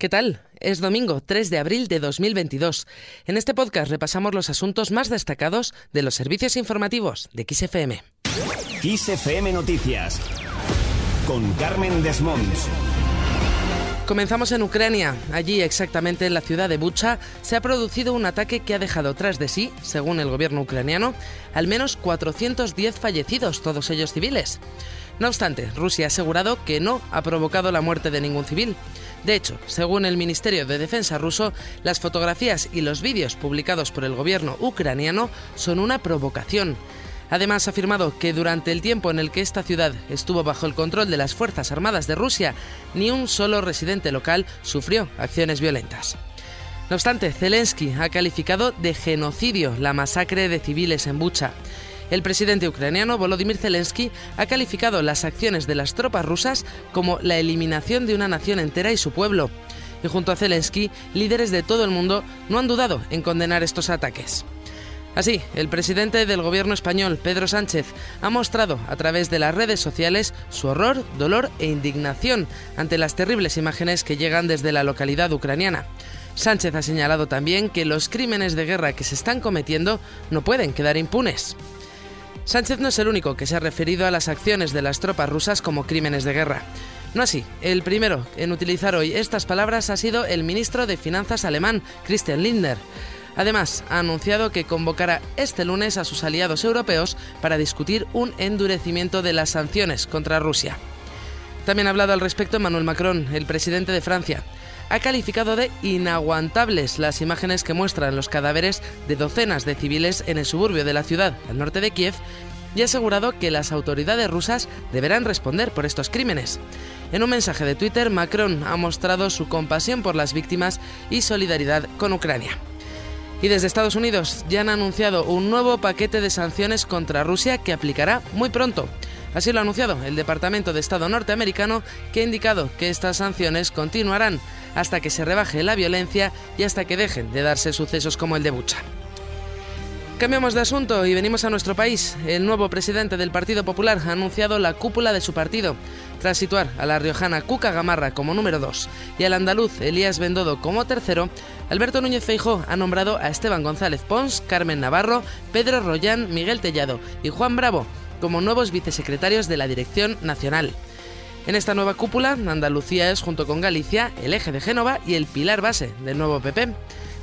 ¿Qué tal? Es domingo 3 de abril de 2022. En este podcast repasamos los asuntos más destacados de los servicios informativos de XFM. XFM Noticias con Carmen Desmonts. Comenzamos en Ucrania. Allí, exactamente en la ciudad de Bucha, se ha producido un ataque que ha dejado tras de sí, según el gobierno ucraniano, al menos 410 fallecidos, todos ellos civiles. No obstante, Rusia ha asegurado que no ha provocado la muerte de ningún civil. De hecho, según el Ministerio de Defensa ruso, las fotografías y los vídeos publicados por el gobierno ucraniano son una provocación. Además, ha afirmado que durante el tiempo en el que esta ciudad estuvo bajo el control de las Fuerzas Armadas de Rusia, ni un solo residente local sufrió acciones violentas. No obstante, Zelensky ha calificado de genocidio la masacre de civiles en Bucha. El presidente ucraniano Volodymyr Zelensky ha calificado las acciones de las tropas rusas como la eliminación de una nación entera y su pueblo. Y junto a Zelensky, líderes de todo el mundo no han dudado en condenar estos ataques. Así, el presidente del gobierno español, Pedro Sánchez, ha mostrado a través de las redes sociales su horror, dolor e indignación ante las terribles imágenes que llegan desde la localidad ucraniana. Sánchez ha señalado también que los crímenes de guerra que se están cometiendo no pueden quedar impunes. Sánchez no es el único que se ha referido a las acciones de las tropas rusas como crímenes de guerra. No así, el primero en utilizar hoy estas palabras ha sido el ministro de Finanzas alemán, Christian Lindner. Además, ha anunciado que convocará este lunes a sus aliados europeos para discutir un endurecimiento de las sanciones contra Rusia. También ha hablado al respecto Emmanuel Macron, el presidente de Francia ha calificado de inaguantables las imágenes que muestran los cadáveres de docenas de civiles en el suburbio de la ciudad, al norte de Kiev, y ha asegurado que las autoridades rusas deberán responder por estos crímenes. En un mensaje de Twitter, Macron ha mostrado su compasión por las víctimas y solidaridad con Ucrania. Y desde Estados Unidos ya han anunciado un nuevo paquete de sanciones contra Rusia que aplicará muy pronto. Así lo ha anunciado el Departamento de Estado norteamericano, que ha indicado que estas sanciones continuarán hasta que se rebaje la violencia y hasta que dejen de darse sucesos como el de Bucha. Cambiamos de asunto y venimos a nuestro país. El nuevo presidente del Partido Popular ha anunciado la cúpula de su partido. Tras situar a la riojana Cuca Gamarra como número 2 y al andaluz Elías Bendodo como tercero, Alberto Núñez Feijó ha nombrado a Esteban González Pons, Carmen Navarro, Pedro Rollán, Miguel Tellado y Juan Bravo como nuevos vicesecretarios de la Dirección Nacional. En esta nueva cúpula, Andalucía es, junto con Galicia, el eje de Génova y el pilar base del nuevo PP.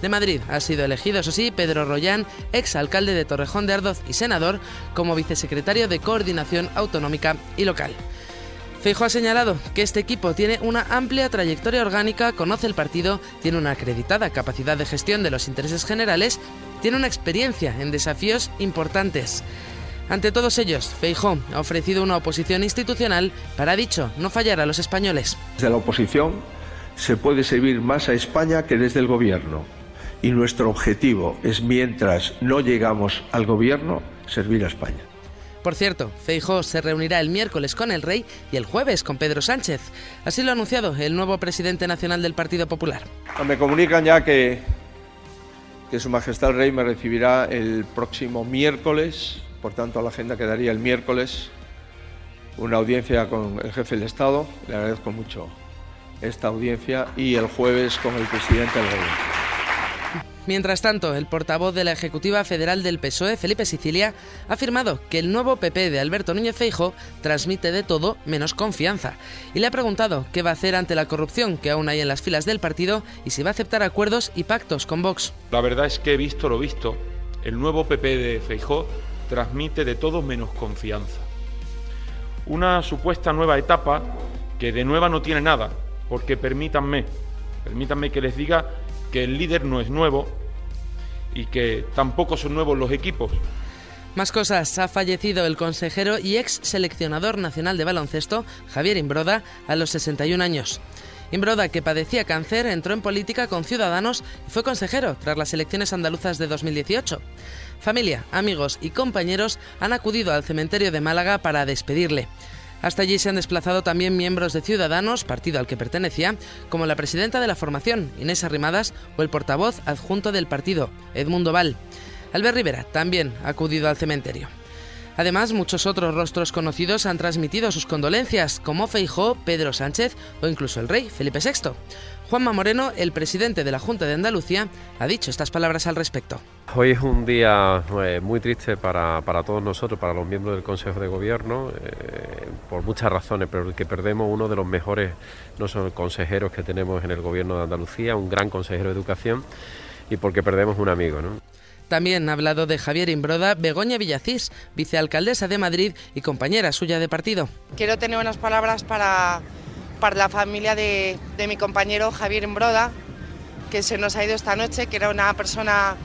De Madrid ha sido elegido, eso sí, Pedro Rollán, ex alcalde de Torrejón de Ardoz y senador, como vicesecretario de Coordinación Autonómica y Local. Feijo ha señalado que este equipo tiene una amplia trayectoria orgánica, conoce el partido, tiene una acreditada capacidad de gestión de los intereses generales, tiene una experiencia en desafíos importantes. Ante todos ellos, Feijó ha ofrecido una oposición institucional para, dicho, no fallar a los españoles. Desde la oposición se puede servir más a España que desde el gobierno. Y nuestro objetivo es, mientras no llegamos al gobierno, servir a España. Por cierto, Feijó se reunirá el miércoles con el rey y el jueves con Pedro Sánchez. Así lo ha anunciado el nuevo presidente nacional del Partido Popular. Me comunican ya que, que Su Majestad el Rey me recibirá el próximo miércoles por tanto, la agenda quedaría el miércoles una audiencia con el jefe del Estado, le agradezco mucho esta audiencia, y el jueves con el presidente del gobierno. Mientras tanto, el portavoz de la Ejecutiva Federal del PSOE, Felipe Sicilia, ha afirmado que el nuevo PP de Alberto Núñez Feijo transmite de todo menos confianza y le ha preguntado qué va a hacer ante la corrupción que aún hay en las filas del partido y si va a aceptar acuerdos y pactos con Vox. La verdad es que he visto lo visto. El nuevo PP de Feijó transmite de todo menos confianza. Una supuesta nueva etapa que de nueva no tiene nada, porque permítanme, permítanme que les diga que el líder no es nuevo y que tampoco son nuevos los equipos. Más cosas. Ha fallecido el consejero y ex seleccionador nacional de baloncesto, Javier Imbroda, a los 61 años. Imbroda, que padecía cáncer, entró en política con Ciudadanos y fue consejero tras las elecciones andaluzas de 2018. Familia, amigos y compañeros han acudido al cementerio de Málaga para despedirle. Hasta allí se han desplazado también miembros de Ciudadanos, partido al que pertenecía, como la presidenta de la formación, Inés Arrimadas, o el portavoz adjunto del partido, Edmundo Val. Albert Rivera también ha acudido al cementerio. Además, muchos otros rostros conocidos han transmitido sus condolencias, como Feijó, Pedro Sánchez o incluso el rey Felipe VI. Juanma Moreno, el presidente de la Junta de Andalucía, ha dicho estas palabras al respecto. Hoy es un día eh, muy triste para, todos nosotros, para los miembros del Consejo de Gobierno, eh, por muchas razones, pero que perdemos uno de los mejores no son consejeros que tenemos en el Gobierno de Andalucía, un gran consejero de Educación, y porque perdemos un amigo. También ha hablado de Javier Imbroda, Begoña Villacís, vicealcaldesa de Madrid y compañera suya de partido. Quiero tener unas palabras para, para la familia de, de mi compañero Javier Imbroda, que se nos ha ido esta noche, que era una persona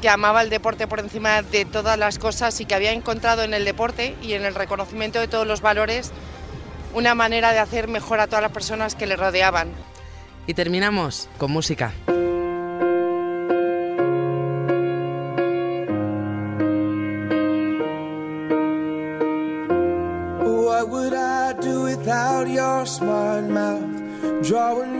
que amaba el deporte por encima de todas las cosas y que había encontrado en el deporte y en el reconocimiento de todos los valores una manera de hacer mejor a todas las personas que le rodeaban. Y terminamos con música.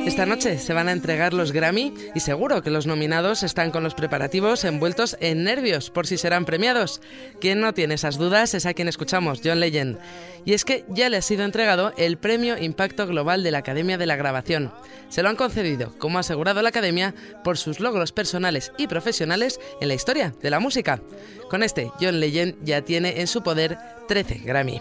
Esta noche se van a entregar los Grammy y seguro que los nominados están con los preparativos envueltos en nervios por si serán premiados. Quien no tiene esas dudas es a quien escuchamos, John Legend. Y es que ya le ha sido entregado el Premio Impacto Global de la Academia de la Grabación. Se lo han concedido, como ha asegurado la Academia, por sus logros personales y profesionales en la historia de la música. Con este, John Legend ya tiene en su poder 13 Grammy.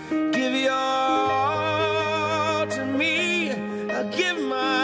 Give your all to me. I give my